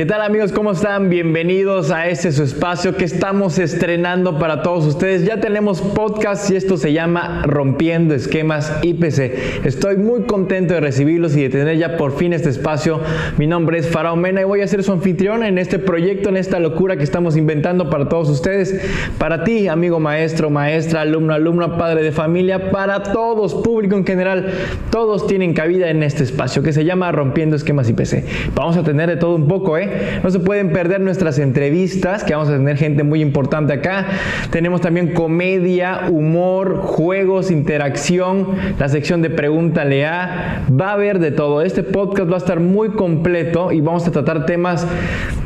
¿Qué tal amigos? ¿Cómo están? Bienvenidos a este su espacio que estamos estrenando para todos ustedes. Ya tenemos podcast y esto se llama Rompiendo Esquemas IPC. Estoy muy contento de recibirlos y de tener ya por fin este espacio. Mi nombre es Farao Mena y voy a ser su anfitrión en este proyecto, en esta locura que estamos inventando para todos ustedes. Para ti, amigo maestro, maestra, alumno, alumno, padre de familia, para todos, público en general. Todos tienen cabida en este espacio que se llama Rompiendo Esquemas IPC. Vamos a tener de todo un poco, ¿eh? No se pueden perder nuestras entrevistas, que vamos a tener gente muy importante acá. Tenemos también comedia, humor, juegos, interacción, la sección de Pregúntale a. Va a haber de todo. Este podcast va a estar muy completo y vamos a tratar temas,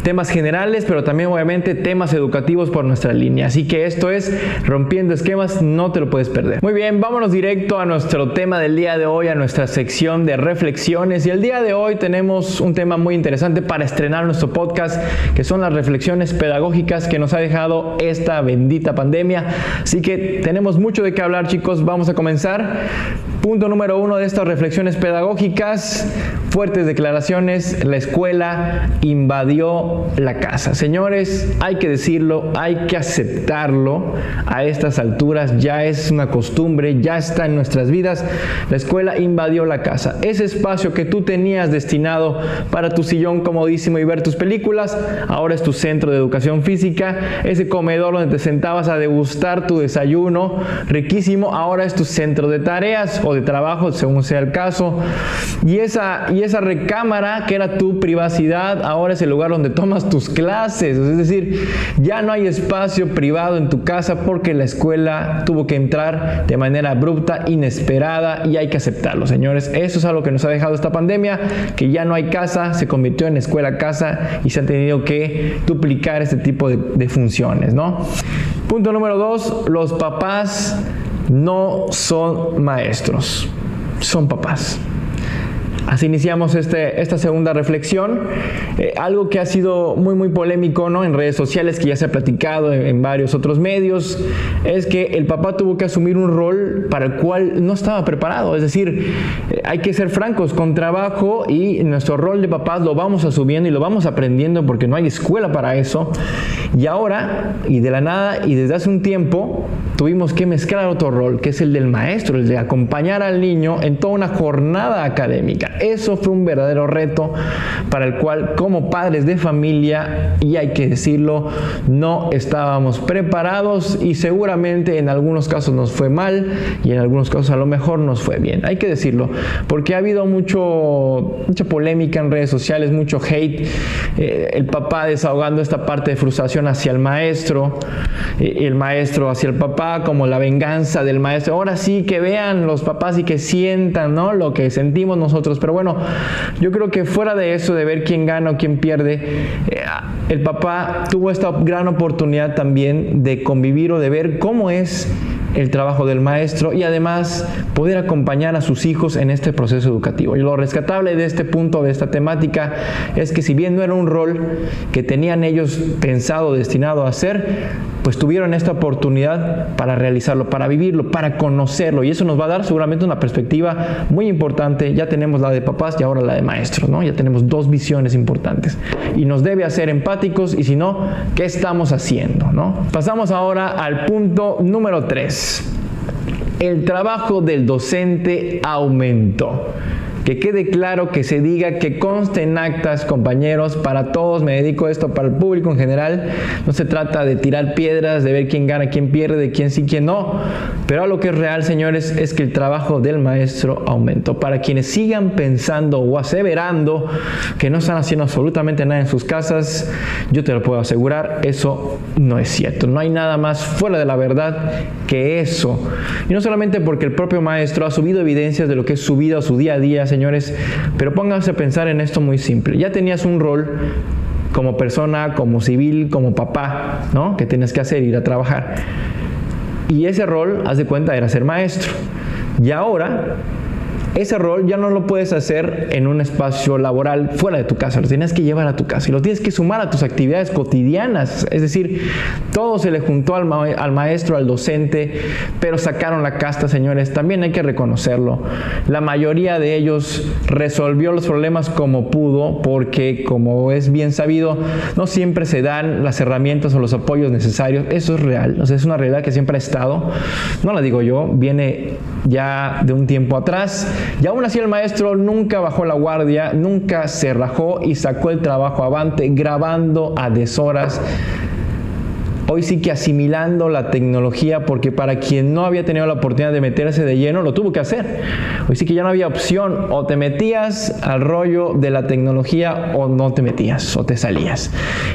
temas generales, pero también obviamente temas educativos por nuestra línea. Así que esto es Rompiendo Esquemas, no te lo puedes perder. Muy bien, vámonos directo a nuestro tema del día de hoy, a nuestra sección de reflexiones. Y el día de hoy tenemos un tema muy interesante para estrenar nuestro podcast, que son las reflexiones pedagógicas que nos ha dejado esta bendita pandemia. Así que tenemos mucho de qué hablar, chicos. Vamos a comenzar. Punto número uno de estas reflexiones pedagógicas, fuertes declaraciones, la escuela invadió la casa. Señores, hay que decirlo, hay que aceptarlo. A estas alturas ya es una costumbre, ya está en nuestras vidas. La escuela invadió la casa. Ese espacio que tú tenías destinado para tu sillón comodísimo y ver tus películas, ahora es tu centro de educación física. Ese comedor donde te sentabas a degustar tu desayuno riquísimo, ahora es tu centro de tareas de trabajo, según sea el caso. Y esa, y esa recámara que era tu privacidad, ahora es el lugar donde tomas tus clases. Es decir, ya no hay espacio privado en tu casa porque la escuela tuvo que entrar de manera abrupta, inesperada y hay que aceptarlo, señores. Eso es algo que nos ha dejado esta pandemia, que ya no hay casa, se convirtió en escuela casa y se han tenido que duplicar este tipo de, de funciones, ¿no? Punto número dos, los papás no son maestros, son papás. Así iniciamos este, esta segunda reflexión. Eh, algo que ha sido muy, muy polémico ¿no? en redes sociales, que ya se ha platicado en, varios otros medios, es que el papá tuvo que asumir un rol para el cual no estaba preparado. Es decir, eh, hay que ser francos, con trabajo y nuestro rol de papás lo vamos asumiendo y lo vamos aprendiendo porque no hay escuela para eso. Y ahora, y de la nada, y desde hace un tiempo, tuvimos que mezclar otro rol, que es el del maestro, el de acompañar al niño en toda una jornada académica. Eso fue un verdadero reto para el cual como padres de familia, y hay que decirlo, no estábamos preparados y seguramente en algunos casos nos fue mal y en algunos casos a lo mejor nos fue bien. Hay que decirlo, porque ha habido mucho, mucha polémica en redes sociales, mucho hate, eh, el papá desahogando esta parte de frustración hacia el maestro, eh, el maestro hacia el papá, como la venganza del maestro. Ahora sí que vean los papás y que sientan ¿no? lo que sentimos nosotros pero bueno, yo creo que fuera de eso, de ver quién gana o quién pierde, eh, el papá tuvo esta gran oportunidad también de convivir o de ver cómo es el trabajo del maestro y además poder acompañar a sus hijos en este proceso educativo. Y lo rescatable de este punto, de esta temática, es que si bien no era un rol que tenían ellos pensado, destinado a hacer, pues tuvieron esta oportunidad para realizarlo, para vivirlo, para conocerlo. Y eso nos va a dar seguramente una perspectiva muy importante. Ya tenemos la de papás y ahora la de maestros, ¿no? Ya tenemos dos visiones importantes. Y nos debe hacer empáticos y si no, ¿qué estamos haciendo, no? Pasamos ahora al punto número 3. El trabajo del docente aumentó. Que quede claro, que se diga, que conste en actas, compañeros, para todos, me dedico a esto para el público en general. No se trata de tirar piedras, de ver quién gana, quién pierde, de quién sí, quién no. Pero a lo que es real, señores, es que el trabajo del maestro aumentó. Para quienes sigan pensando o aseverando que no están haciendo absolutamente nada en sus casas, yo te lo puedo asegurar, eso no es cierto. No hay nada más fuera de la verdad que eso. Y no solamente porque el propio maestro ha subido evidencias de lo que es su vida su día a día, señores, pero pónganse a pensar en esto muy simple. Ya tenías un rol como persona, como civil, como papá, ¿no? Que tienes que hacer, ir a trabajar. Y ese rol, haz de cuenta, era ser maestro. Y ahora ese rol ya no lo puedes hacer en un espacio laboral fuera de tu casa, lo tienes que llevar a tu casa y lo tienes que sumar a tus actividades cotidianas. Es decir, todo se le juntó al, al maestro, al docente, pero sacaron la casta, señores. También hay que reconocerlo. La mayoría de ellos resolvió los problemas como pudo, porque como es bien sabido, no siempre se dan las herramientas o los apoyos necesarios. Eso es real, o sea, es una realidad que siempre ha estado. No la digo yo, viene ya de un tiempo atrás. Y aún así el maestro nunca bajó la guardia, nunca se rajó y sacó el trabajo avante grabando a deshoras hoy sí que asimilando la tecnología, porque para quien no había tenido la oportunidad de meterse de lleno, lo tuvo que hacer. Hoy sí que ya no había opción, o te metías al rollo de la tecnología o no te metías, o te salías.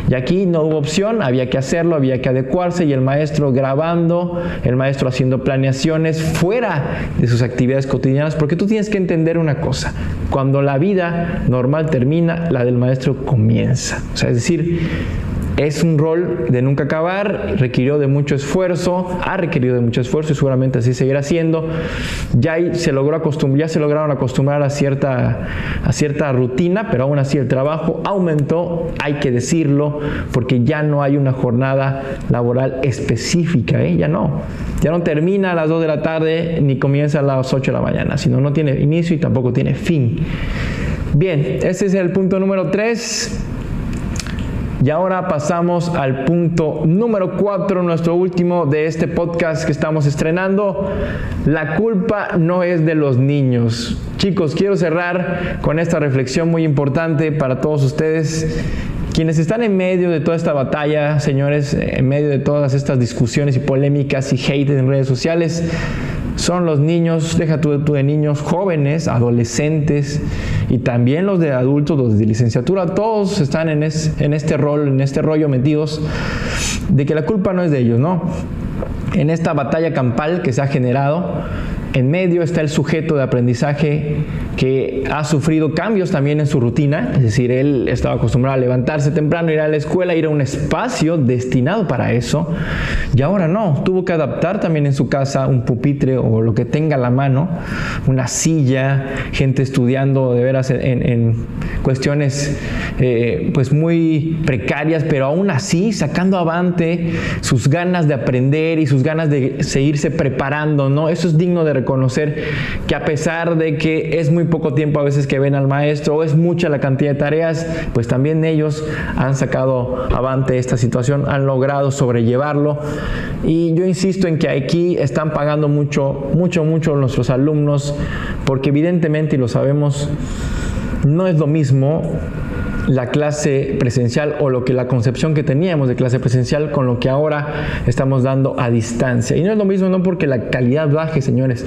Y aquí no hubo opción, había que hacerlo, había que adecuarse y el maestro grabando, el maestro haciendo planeaciones fuera de sus actividades cotidianas, porque tú tienes que entender una cosa, cuando la vida normal termina, la del maestro comienza. O sea, es decir, es un rol de nunca acabar, requirió de mucho esfuerzo, ha requerido de mucho esfuerzo y seguramente así seguirá siendo. Ya se logró acostumbrar, ya se lograron acostumbrar a cierta, a cierta rutina, pero aún así el trabajo aumentó, hay que decirlo, porque ya no hay una jornada laboral específica, ¿eh? ya no. Ya no termina a las 2 de la tarde ni comienza a las 8 de la mañana, sino no tiene inicio y tampoco tiene fin. Bien, este es el punto número 3 y ahora pasamos al punto número 4, nuestro último de este podcast que estamos estrenando. La culpa no es de los niños. Chicos, quiero cerrar con esta reflexión muy importante para todos ustedes. Quienes están en medio de toda esta batalla, señores, en medio de todas estas discusiones y polémicas y hate en redes sociales, son los niños, deja tú, de niños jóvenes, adolescentes y también los de adultos, los de licenciatura, todos están en, en este rol, en este rollo metidos de que la culpa no es de ellos, ¿no? En esta batalla campal que se ha generado, en medio está el sujeto de aprendizaje que ha sufrido cambios también en su rutina, es decir, él estaba acostumbrado a levantarse temprano, ir a la escuela, ir a un espacio destinado para eso, y ahora no, tuvo que adaptar también en su casa un pupitre o lo que tenga a la mano, una silla, gente estudiando de veras en, cuestiones eh, pues muy precarias, pero aún así sacando avante sus ganas de aprender y sus ganas de seguirse preparando, ¿no? Eso es digno de reconocer que a pesar de que es muy poco tiempo a veces que ven al maestro o es mucha la cantidad de tareas, pues también ellos han sacado avante esta situación, han logrado sobrellevarlo. Y yo insisto en que aquí están pagando mucho, mucho, mucho nuestros alumnos, porque evidentemente, y lo sabemos, no es lo mismo la clase presencial o lo que la concepción que teníamos de clase presencial con lo que ahora estamos dando a distancia. Y no es lo mismo, no porque la calidad baje, señores,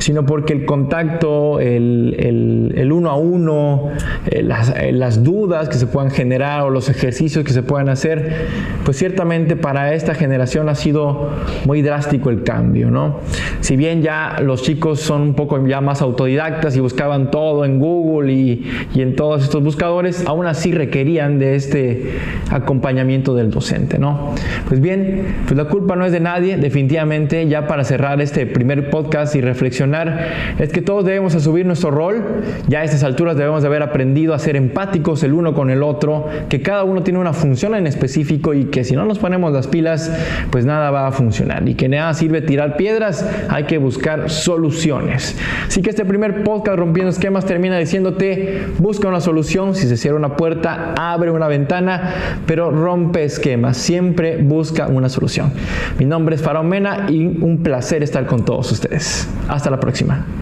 sino porque el contacto, el, uno a uno, eh, eh, las, dudas que se puedan generar o los ejercicios que se puedan hacer, pues ciertamente para esta generación ha sido muy drástico el cambio, ¿no? Si bien ya los chicos son un poco ya más autodidactas y buscaban todo en Google y, y en todos estos buscadores, aún así requerían de este acompañamiento del docente, ¿no? Pues bien, pues la culpa no es de nadie, definitivamente, ya para cerrar este primer podcast y reflexionar es que todos debemos asumir nuestro rol. Ya a estas alturas debemos de haber aprendido a ser empáticos el uno con el otro, que cada uno tiene una función en específico y que si no nos ponemos las pilas, pues nada va a funcionar. Y que nada sirve tirar piedras, hay que buscar soluciones. Así que este primer podcast Rompiendo Esquemas termina diciéndote, busca una solución, si se cierra una puerta, abre una ventana, pero rompe esquemas, siempre busca una solución. Mi nombre es Farón Mena y un placer estar con todos ustedes. Hasta próxima.